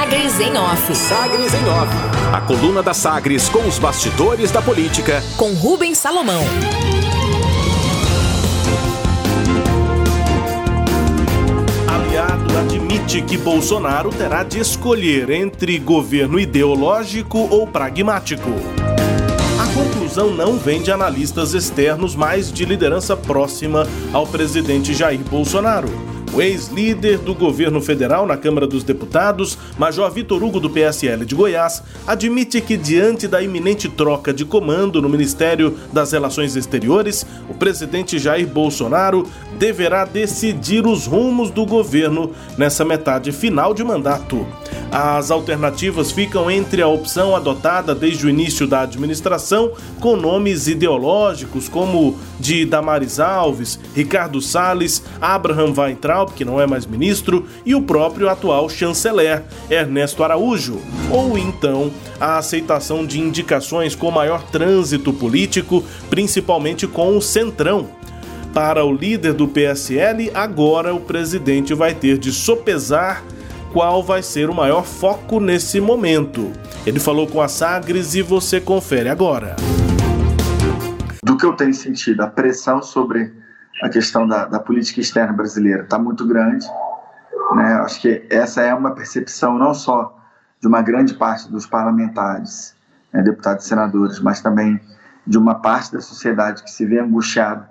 Sagres em Off. Sagres em Off. A coluna da Sagres com os bastidores da política. Com Rubens Salomão. Aliado admite que Bolsonaro terá de escolher entre governo ideológico ou pragmático. A conclusão não vem de analistas externos, mas de liderança próxima ao presidente Jair Bolsonaro. O ex-líder do governo federal na Câmara dos Deputados, Major Vitor Hugo do PSL de Goiás, admite que, diante da iminente troca de comando no Ministério das Relações Exteriores, o presidente Jair Bolsonaro deverá decidir os rumos do governo nessa metade final de mandato. As alternativas ficam entre a opção adotada desde o início da administração, com nomes ideológicos como de Damares Alves, Ricardo Salles, Abraham Weintraub, que não é mais ministro, e o próprio atual chanceler, Ernesto Araújo, ou então a aceitação de indicações com maior trânsito político, principalmente com o Centrão. Para o líder do PSL, agora o presidente vai ter de sopesar qual vai ser o maior foco nesse momento. Ele falou com a Sagres e você confere agora. Do que eu tenho sentido, a pressão sobre a questão da, da política externa brasileira está muito grande. Né? Acho que essa é uma percepção não só de uma grande parte dos parlamentares, né, deputados e senadores, mas também de uma parte da sociedade que se vê angustiada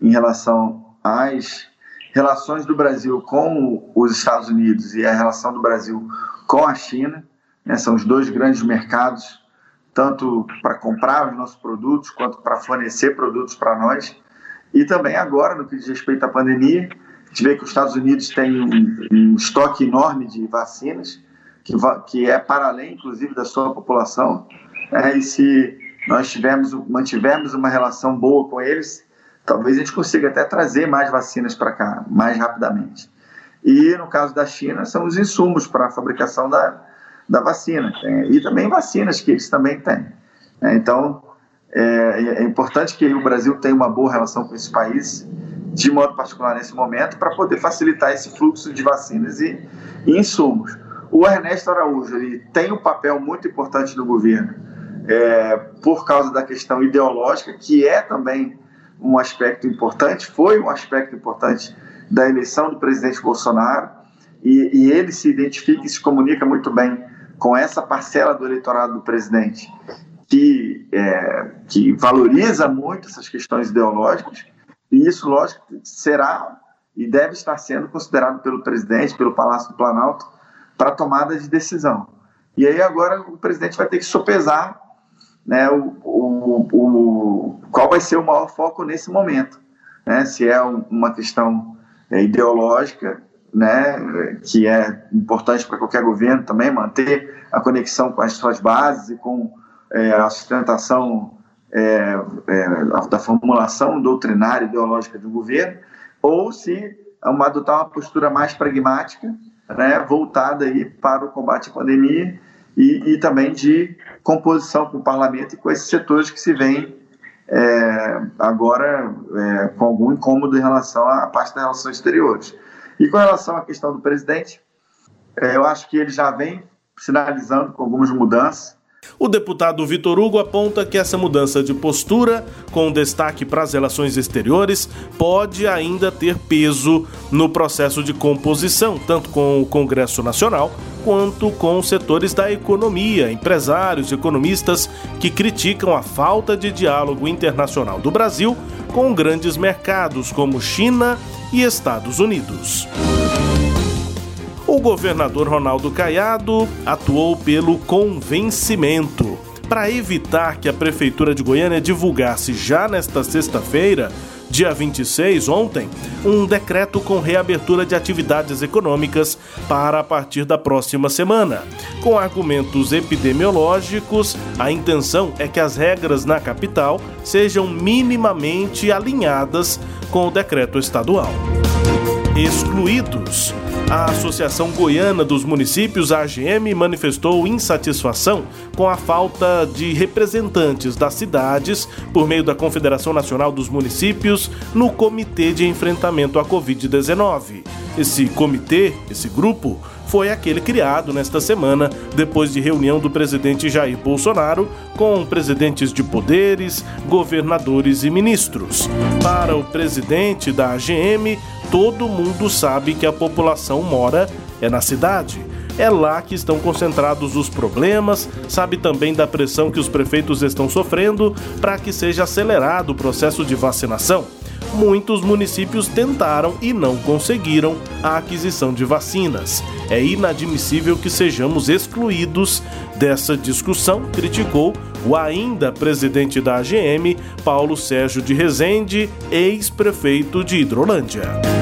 em relação às relações do Brasil com os Estados Unidos e a relação do Brasil com a China. Né, são os dois grandes mercados, tanto para comprar os nossos produtos quanto para fornecer produtos para nós. E também agora, no que diz respeito à pandemia, a gente vê que os Estados Unidos têm um, um estoque enorme de vacinas, que, que é para além, inclusive, da sua população. É, e se nós tivermos, mantivermos uma relação boa com eles, talvez a gente consiga até trazer mais vacinas para cá, mais rapidamente. E no caso da China, são os insumos para a fabricação da, da vacina. E também vacinas que eles também têm. É, então, é, é, importante que o Brasil tenha uma boa relação com esses países, de modo particular nesse momento, para poder facilitar esse fluxo de vacinas e, e insumos. O Ernesto Araújo ele tem um papel muito importante no governo, é, por causa da questão ideológica, que é também um aspecto importante, foi um aspecto importante da eleição do presidente Bolsonaro, e, e ele se identifica e se comunica muito bem com essa parcela do eleitorado do presidente que, é, que valoriza muito essas questões ideológicas, e isso, lógico, será e deve estar sendo considerado pelo presidente, pelo Palácio do Planalto, para tomada de decisão. E aí agora o presidente vai ter que sopesar né, o, o, o, qual vai ser o maior foco nesse momento. Né, se é um, uma questão é, ideológica, né, que é importante para qualquer governo também, manter a conexão com as suas bases e com é, a sustentação é, é da formulação doutrinária ideológica do governo, ou se uma, adotar uma postura mais pragmática, né, voltada aí para o combate à pandemia e, e também de composição com o parlamento e com esses setores que se veem é, agora é, com algum incômodo em relação à parte das relações exteriores. E com relação à questão do presidente, é, eu acho que ele já vem sinalizando com algumas mudanças. O deputado Vitor Hugo aponta que essa mudança de postura, com destaque para as relações exteriores, pode ainda ter peso no processo de composição, tanto com o Congresso Nacional quanto com setores da economia, empresários e economistas que criticam a falta de diálogo internacional do Brasil com grandes mercados como China e Estados Unidos. O governador Ronaldo Caiado atuou pelo convencimento para evitar que a prefeitura de Goiânia divulgasse já nesta sexta-feira dia 26, ontem, um decreto com reabertura de atividades econômicas para a partir da próxima semana. Com argumentos epidemiológicos, a intenção é que as regras na capital sejam minimamente alinhadas com o decreto estadual. Excluídos a Associação Goiana dos Municípios, AGM, manifestou insatisfação com a falta de representantes das cidades por meio da Confederação Nacional dos Municípios no Comitê de Enfrentamento à Covid-19. Esse comitê, esse grupo, foi aquele criado nesta semana, depois de reunião do presidente Jair Bolsonaro com presidentes de poderes, governadores e ministros. Para o presidente da AGM, todo mundo sabe que a população mora é na cidade. É lá que estão concentrados os problemas, sabe também da pressão que os prefeitos estão sofrendo para que seja acelerado o processo de vacinação muitos municípios tentaram e não conseguiram a aquisição de vacinas. É inadmissível que sejamos excluídos dessa discussão, criticou o ainda presidente da AGM, Paulo Sérgio de Rezende, ex-prefeito de Hidrolândia.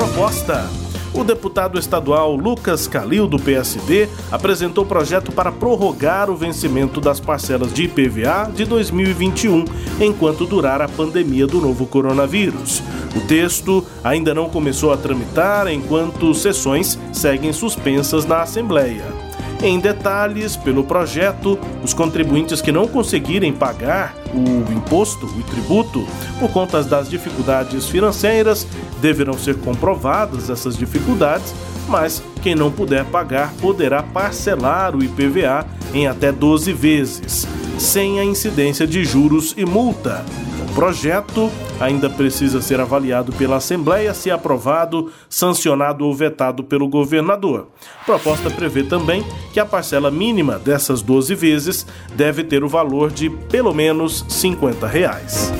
Proposta o deputado estadual Lucas Calil, do PSD, apresentou projeto para prorrogar o vencimento das parcelas de IPVA de 2021, enquanto durar a pandemia do novo coronavírus. O texto ainda não começou a tramitar enquanto sessões seguem suspensas na Assembleia. Em detalhes, pelo projeto, os contribuintes que não conseguirem pagar o imposto, o tributo, por conta das dificuldades financeiras, deverão ser comprovadas essas dificuldades, mas quem não puder pagar poderá parcelar o IPVA em até 12 vezes, sem a incidência de juros e multa. O projeto ainda precisa ser avaliado pela Assembleia, se aprovado, sancionado ou vetado pelo governador. Proposta prevê também que a parcela mínima dessas 12 vezes deve ter o valor de pelo menos 50 reais.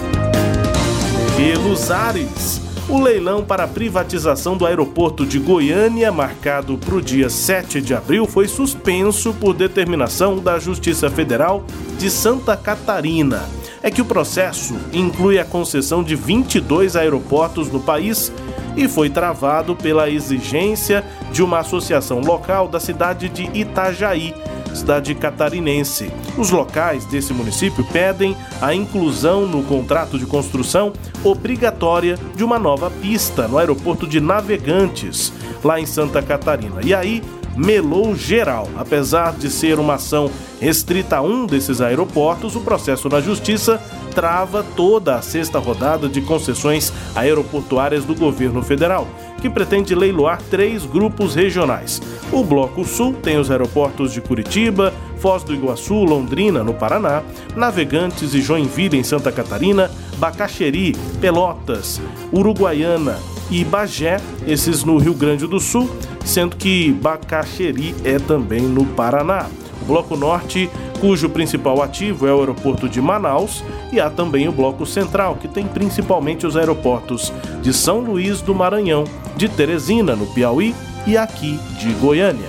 Pelos ares. O leilão para a privatização do aeroporto de Goiânia, marcado para o dia 7 de abril, foi suspenso por determinação da Justiça Federal de Santa Catarina é que o processo inclui a concessão de 22 aeroportos no país e foi travado pela exigência de uma associação local da cidade de Itajaí, cidade catarinense. Os locais desse município pedem a inclusão no contrato de construção obrigatória de uma nova pista no aeroporto de Navegantes, lá em Santa Catarina. E aí, melou geral. Apesar de ser uma ação restrita a um desses aeroportos, o processo na Justiça trava toda a sexta rodada de concessões aeroportuárias do governo federal, que pretende leiloar três grupos regionais. O Bloco Sul tem os aeroportos de Curitiba, Foz do Iguaçu, Londrina, no Paraná, Navegantes e Joinville, em Santa Catarina, Bacaxeri, Pelotas, Uruguaiana e Bagé, esses no Rio Grande do Sul, sendo que Bacaxeri é também no Paraná. O Bloco Norte, cujo principal ativo é o aeroporto de Manaus, e há também o Bloco Central, que tem principalmente os aeroportos de São Luís do Maranhão, de Teresina, no Piauí, e aqui de Goiânia.